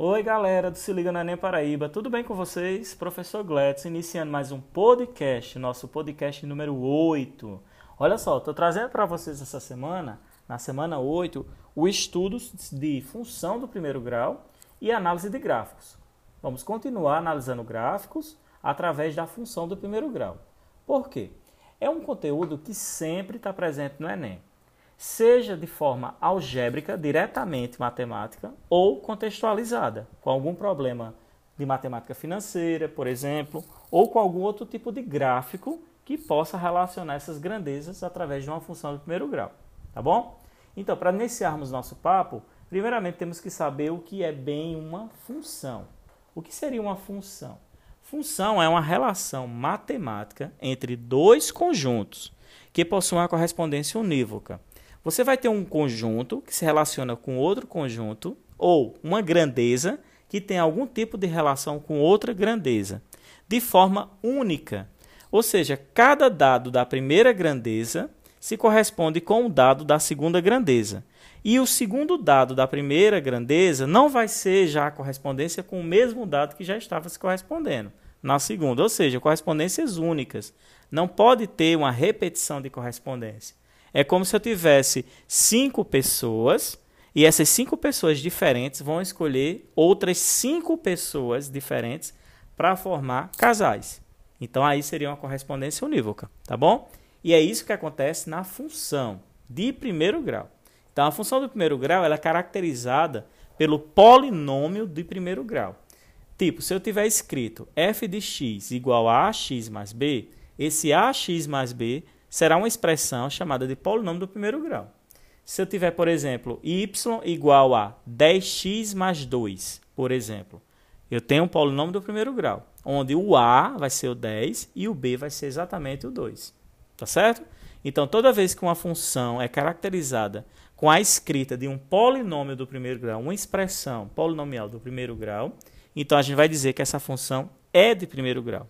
Oi, galera do Se Liga na Enem Paraíba, tudo bem com vocês? Professor Gletz, iniciando mais um podcast, nosso podcast número 8. Olha só, estou trazendo para vocês essa semana, na semana 8, o estudo de função do primeiro grau e análise de gráficos. Vamos continuar analisando gráficos através da função do primeiro grau. Por quê? É um conteúdo que sempre está presente no Enem seja de forma algébrica, diretamente matemática, ou contextualizada, com algum problema de matemática financeira, por exemplo, ou com algum outro tipo de gráfico que possa relacionar essas grandezas através de uma função do primeiro grau, tá bom? Então, para iniciarmos nosso papo, primeiramente temos que saber o que é bem uma função. O que seria uma função? Função é uma relação matemática entre dois conjuntos que possuem uma correspondência unívoca. Você vai ter um conjunto que se relaciona com outro conjunto ou uma grandeza que tem algum tipo de relação com outra grandeza, de forma única. Ou seja, cada dado da primeira grandeza se corresponde com o dado da segunda grandeza. E o segundo dado da primeira grandeza não vai ser já a correspondência com o mesmo dado que já estava se correspondendo na segunda, ou seja, correspondências únicas. Não pode ter uma repetição de correspondência. É como se eu tivesse cinco pessoas e essas cinco pessoas diferentes vão escolher outras cinco pessoas diferentes para formar casais. Então aí seria uma correspondência unívoca, tá bom? E é isso que acontece na função de primeiro grau. Então a função do primeiro grau ela é caracterizada pelo polinômio de primeiro grau. Tipo, se eu tiver escrito f de x igual a ax mais b, esse ax mais b será uma expressão chamada de polinômio do primeiro grau. Se eu tiver, por exemplo, y igual a 10x mais 2, por exemplo, eu tenho um polinômio do primeiro grau, onde o a vai ser o 10 e o b vai ser exatamente o 2. Tá certo? Então, toda vez que uma função é caracterizada com a escrita de um polinômio do primeiro grau, uma expressão polinomial do primeiro grau, então a gente vai dizer que essa função é de primeiro grau.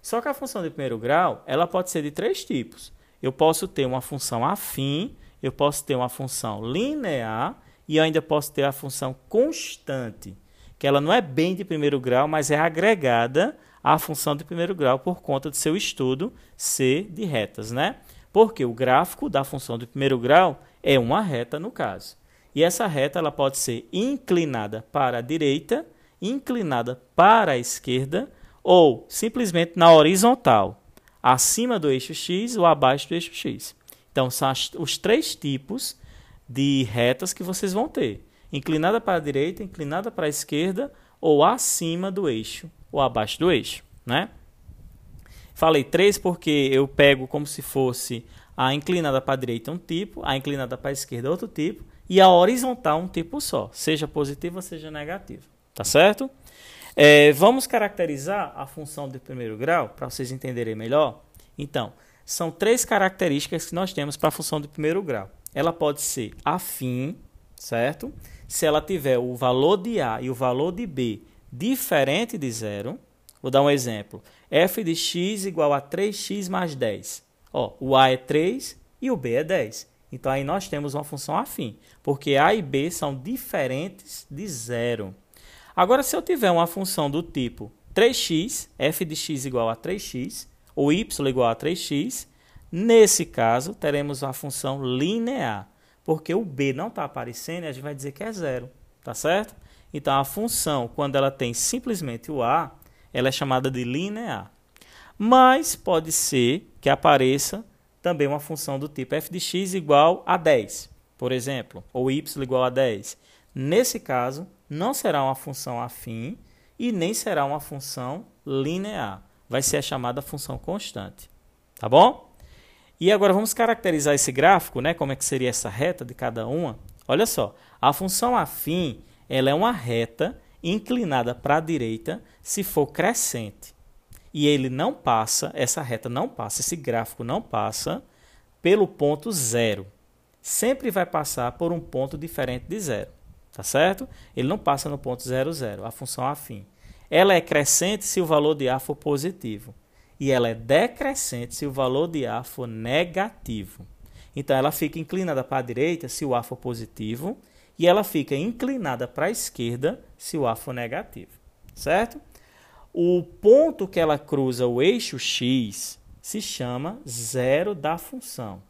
Só que a função de primeiro grau, ela pode ser de três tipos eu posso ter uma função afim, eu posso ter uma função linear e eu ainda posso ter a função constante, que ela não é bem de primeiro grau, mas é agregada à função de primeiro grau por conta do seu estudo ser de retas, né? Porque o gráfico da função de primeiro grau é uma reta no caso. E essa reta ela pode ser inclinada para a direita, inclinada para a esquerda ou simplesmente na horizontal acima do eixo x ou abaixo do eixo x. Então, são as, os três tipos de retas que vocês vão ter: inclinada para a direita, inclinada para a esquerda ou acima do eixo ou abaixo do eixo, né? Falei três porque eu pego como se fosse a inclinada para a direita um tipo, a inclinada para a esquerda outro tipo e a horizontal um tipo só, seja positiva, seja negativa, tá certo? É, vamos caracterizar a função de primeiro grau para vocês entenderem melhor. Então, são três características que nós temos para a função de primeiro grau. Ela pode ser afim, certo? Se ela tiver o valor de A e o valor de B diferente de zero, vou dar um exemplo. f de x igual a 3x mais 10. Ó, o A é 3 e o B é 10. Então aí nós temos uma função afim, porque A e B são diferentes de zero. Agora, se eu tiver uma função do tipo 3x, f de x igual a 3x, ou y igual a 3x, nesse caso, teremos a função linear, porque o b não está aparecendo e a gente vai dizer que é zero, tá certo? Então, a função, quando ela tem simplesmente o a, ela é chamada de linear. Mas pode ser que apareça também uma função do tipo f de x igual a 10, por exemplo, ou y igual a 10. Nesse caso, não será uma função afim e nem será uma função linear. Vai ser a chamada função constante. Tá bom? E agora vamos caracterizar esse gráfico, né? Como é que seria essa reta de cada uma? Olha só, a função afim, ela é uma reta inclinada para a direita se for crescente. E ele não passa, essa reta não passa, esse gráfico não passa pelo ponto zero. Sempre vai passar por um ponto diferente de zero tá certo? Ele não passa no ponto 00, a função afim. Ela é crescente se o valor de A for positivo e ela é decrescente se o valor de A for negativo. Então ela fica inclinada para a direita se o A for positivo e ela fica inclinada para a esquerda se o A for negativo, certo? O ponto que ela cruza o eixo x se chama zero da função.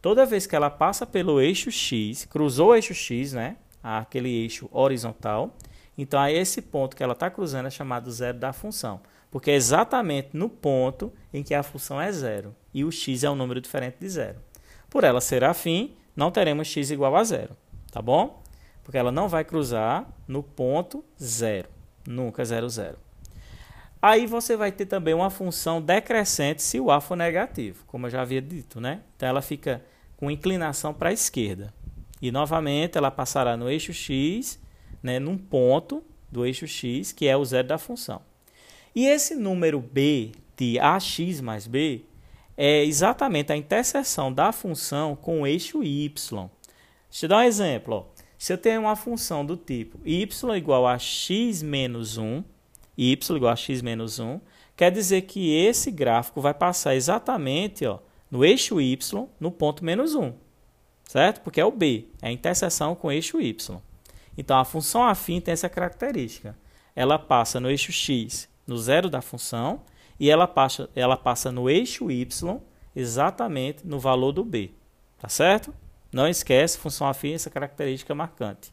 Toda vez que ela passa pelo eixo x, cruzou o eixo x, né? Aquele eixo horizontal, então aí esse ponto que ela está cruzando é chamado zero da função, porque é exatamente no ponto em que a função é zero e o x é um número diferente de zero. Por ela ser afim, não teremos x igual a zero, tá bom? Porque ela não vai cruzar no ponto zero, nunca zero, zero. Aí você vai ter também uma função decrescente se o A for negativo, como eu já havia dito, né? Então ela fica com inclinação para a esquerda. E novamente ela passará no eixo x, né, num ponto do eixo x, que é o zero da função. E esse número b de ax mais b é exatamente a interseção da função com o eixo y. Deixa eu dar um exemplo. Ó. Se eu tenho uma função do tipo y igual a x menos 1, y igual a x menos 1, quer dizer que esse gráfico vai passar exatamente ó, no eixo y, no ponto menos 1, certo? Porque é o b, é a interseção com o eixo y. Então, a função afim tem essa característica. Ela passa no eixo x, no zero da função, e ela passa, ela passa no eixo y, exatamente no valor do b. Tá certo? Não esquece, função afim, essa característica marcante.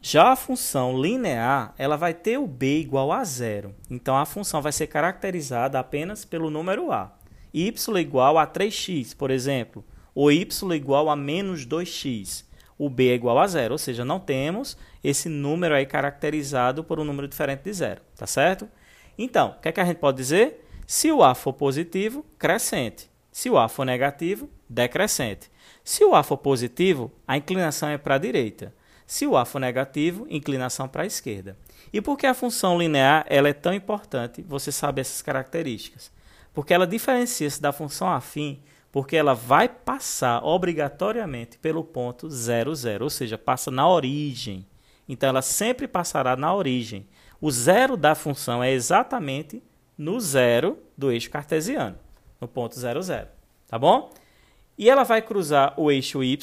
Já a função linear, ela vai ter o b igual a zero. Então, a função vai ser caracterizada apenas pelo número a. y igual a 3x, por exemplo, ou y igual a menos 2x. O b é igual a zero, ou seja, não temos esse número aí caracterizado por um número diferente de zero, tá certo? Então, o que, é que a gente pode dizer? Se o a for positivo, crescente. Se o a for negativo, decrescente. Se o a for positivo, a inclinação é para a direita. Se o A for negativo, inclinação para a esquerda. E por que a função linear ela é tão importante você saber essas características? Porque ela diferencia-se da função afim, porque ela vai passar obrigatoriamente pelo ponto 0, 0, ou seja, passa na origem. Então ela sempre passará na origem. O zero da função é exatamente no zero do eixo cartesiano, no ponto 0, 0. Tá bom? E ela vai cruzar o eixo y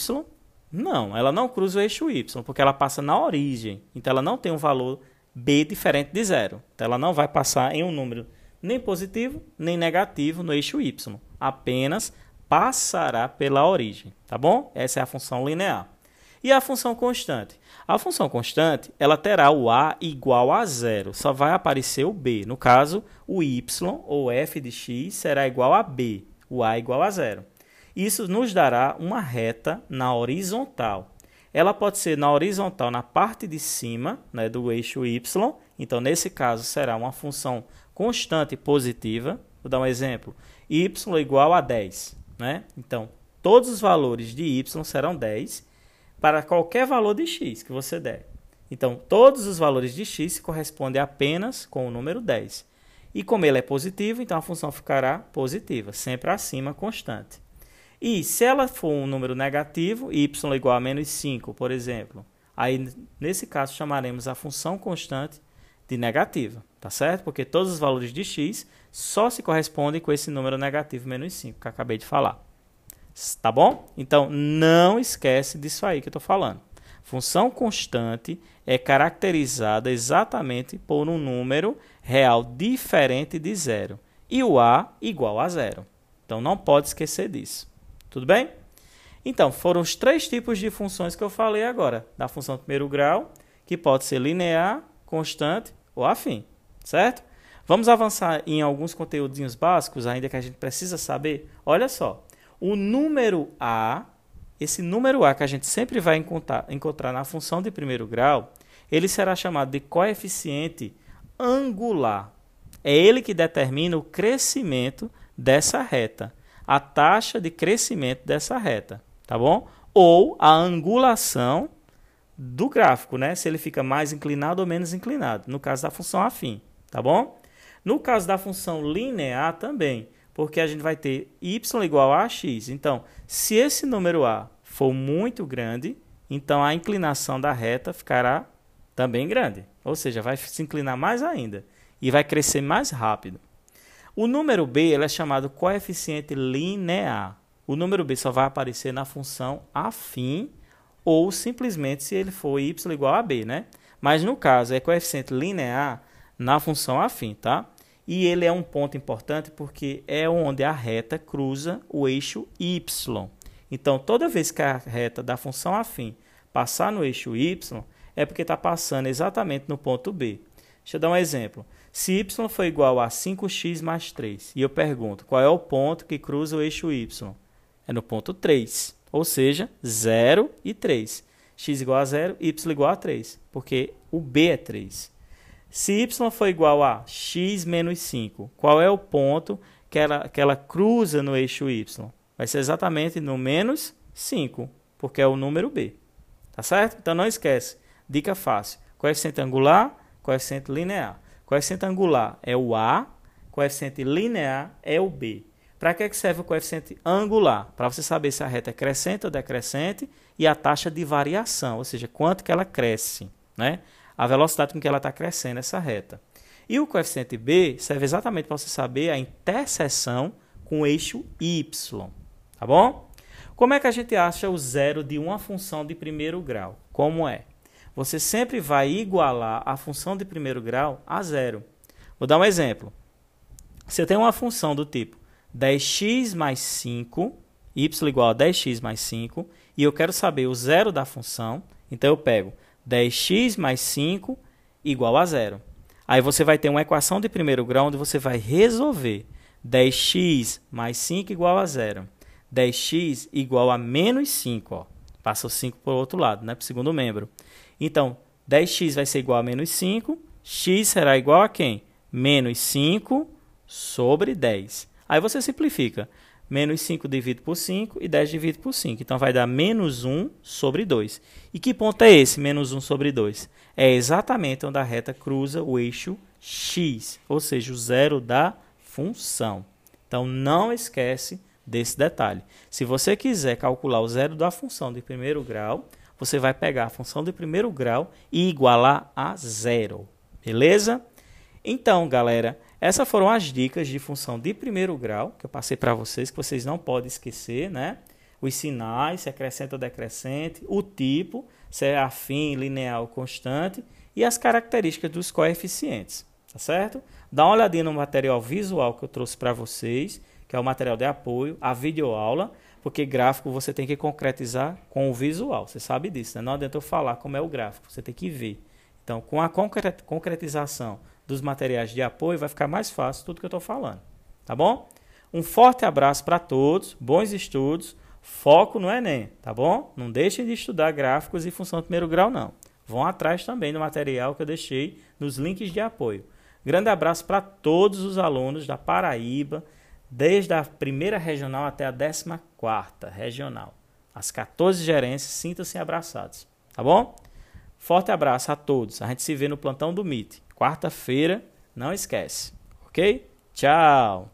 não, ela não cruza o eixo y, porque ela passa na origem. Então ela não tem um valor b diferente de zero. Então ela não vai passar em um número nem positivo nem negativo no eixo y. Apenas passará pela origem, tá bom? Essa é a função linear. E a função constante? A função constante, ela terá o a igual a zero, só vai aparecer o b. No caso, o y ou f de x será igual a b, o a igual a zero. Isso nos dará uma reta na horizontal. Ela pode ser na horizontal na parte de cima né, do eixo y. Então, nesse caso, será uma função constante positiva. Vou dar um exemplo. y igual a 10. Né? Então, todos os valores de y serão 10 para qualquer valor de x que você der. Então, todos os valores de x correspondem apenas com o número 10. E como ele é positivo, então a função ficará positiva, sempre acima, constante. E se ela for um número negativo, y igual a menos 5, por exemplo, aí nesse caso chamaremos a função constante de negativa, tá certo? Porque todos os valores de x só se correspondem com esse número negativo menos 5 que eu acabei de falar. Tá bom? Então, não esquece disso aí que eu estou falando. Função constante é caracterizada exatamente por um número real diferente de zero e o a igual a zero. Então, não pode esquecer disso. Tudo bem? Então, foram os três tipos de funções que eu falei agora. Da função de primeiro grau, que pode ser linear, constante ou afim, certo? Vamos avançar em alguns conteúdinhos básicos, ainda que a gente precisa saber. Olha só, o número A, esse número A que a gente sempre vai encontrar, encontrar na função de primeiro grau, ele será chamado de coeficiente angular. É ele que determina o crescimento dessa reta a taxa de crescimento dessa reta, tá bom? Ou a angulação do gráfico, né? Se ele fica mais inclinado ou menos inclinado, no caso da função afim, tá bom? No caso da função linear também, porque a gente vai ter y igual a x. Então, se esse número a for muito grande, então a inclinação da reta ficará também grande, ou seja, vai se inclinar mais ainda e vai crescer mais rápido. O número b é chamado coeficiente linear. O número b só vai aparecer na função afim ou simplesmente se ele for y igual a b, né? Mas no caso é coeficiente linear na função afim, tá? E ele é um ponto importante porque é onde a reta cruza o eixo y. Então, toda vez que a reta da função afim passar no eixo y, é porque está passando exatamente no ponto B. Deixa eu dar um exemplo. Se y for igual a 5x mais 3, e eu pergunto qual é o ponto que cruza o eixo y, é no ponto 3, ou seja, 0 e 3. x igual a 0, y igual a 3, porque o b é 3. Se y for igual a x menos 5, qual é o ponto que ela, que ela cruza no eixo y? Vai ser exatamente no menos 5, porque é o número b. Tá certo? Então não esquece. Dica fácil. Coeficiente angular, coeficiente linear. Coeficiente angular é o A, coeficiente linear é o B. Para que serve o coeficiente angular? Para você saber se a reta é crescente ou decrescente e a taxa de variação, ou seja, quanto que ela cresce, né? A velocidade com que ela está crescendo essa reta. E o coeficiente B serve exatamente para você saber a interseção com o eixo y, tá bom? Como é que a gente acha o zero de uma função de primeiro grau? Como é? você sempre vai igualar a função de primeiro grau a zero. Vou dar um exemplo. Você tem uma função do tipo 10x mais 5, y igual a 10x mais 5, e eu quero saber o zero da função, então eu pego 10x mais 5 igual a zero. Aí você vai ter uma equação de primeiro grau onde você vai resolver 10x mais 5 igual a zero. 10x igual a menos 5. Ó. Passa o 5 para o outro lado, né, para o segundo membro. Então, 10x vai ser igual a menos 5. x será igual a quem? Menos 5 sobre 10. Aí você simplifica. Menos 5 dividido por 5 e 10 dividido por 5. Então, vai dar menos 1 sobre 2. E que ponto é esse, menos 1 sobre 2? É exatamente onde a reta cruza o eixo x, ou seja, o zero da função. Então, não esquece desse detalhe. Se você quiser calcular o zero da função de primeiro grau, você vai pegar a função de primeiro grau e igualar a zero. Beleza? Então, galera, essas foram as dicas de função de primeiro grau que eu passei para vocês, que vocês não podem esquecer, né? Os sinais, se é crescente ou decrescente, o tipo, se é afim, linear ou constante, e as características dos coeficientes, tá certo? Dá uma olhadinha no material visual que eu trouxe para vocês, que é o material de apoio, a videoaula, porque gráfico você tem que concretizar com o visual. Você sabe disso, né? Não adianta eu falar como é o gráfico, você tem que ver. Então, com a concretização dos materiais de apoio, vai ficar mais fácil tudo que eu estou falando. Tá bom? Um forte abraço para todos, bons estudos, foco no Enem, tá bom? Não deixem de estudar gráficos e função de primeiro grau, não. Vão atrás também do material que eu deixei nos links de apoio. Grande abraço para todos os alunos da Paraíba, desde a primeira regional até a décima quarta regional. As 14 gerências sintam-se abraçados, tá bom? Forte abraço a todos. A gente se vê no plantão do MIT. Quarta-feira, não esquece, ok? Tchau!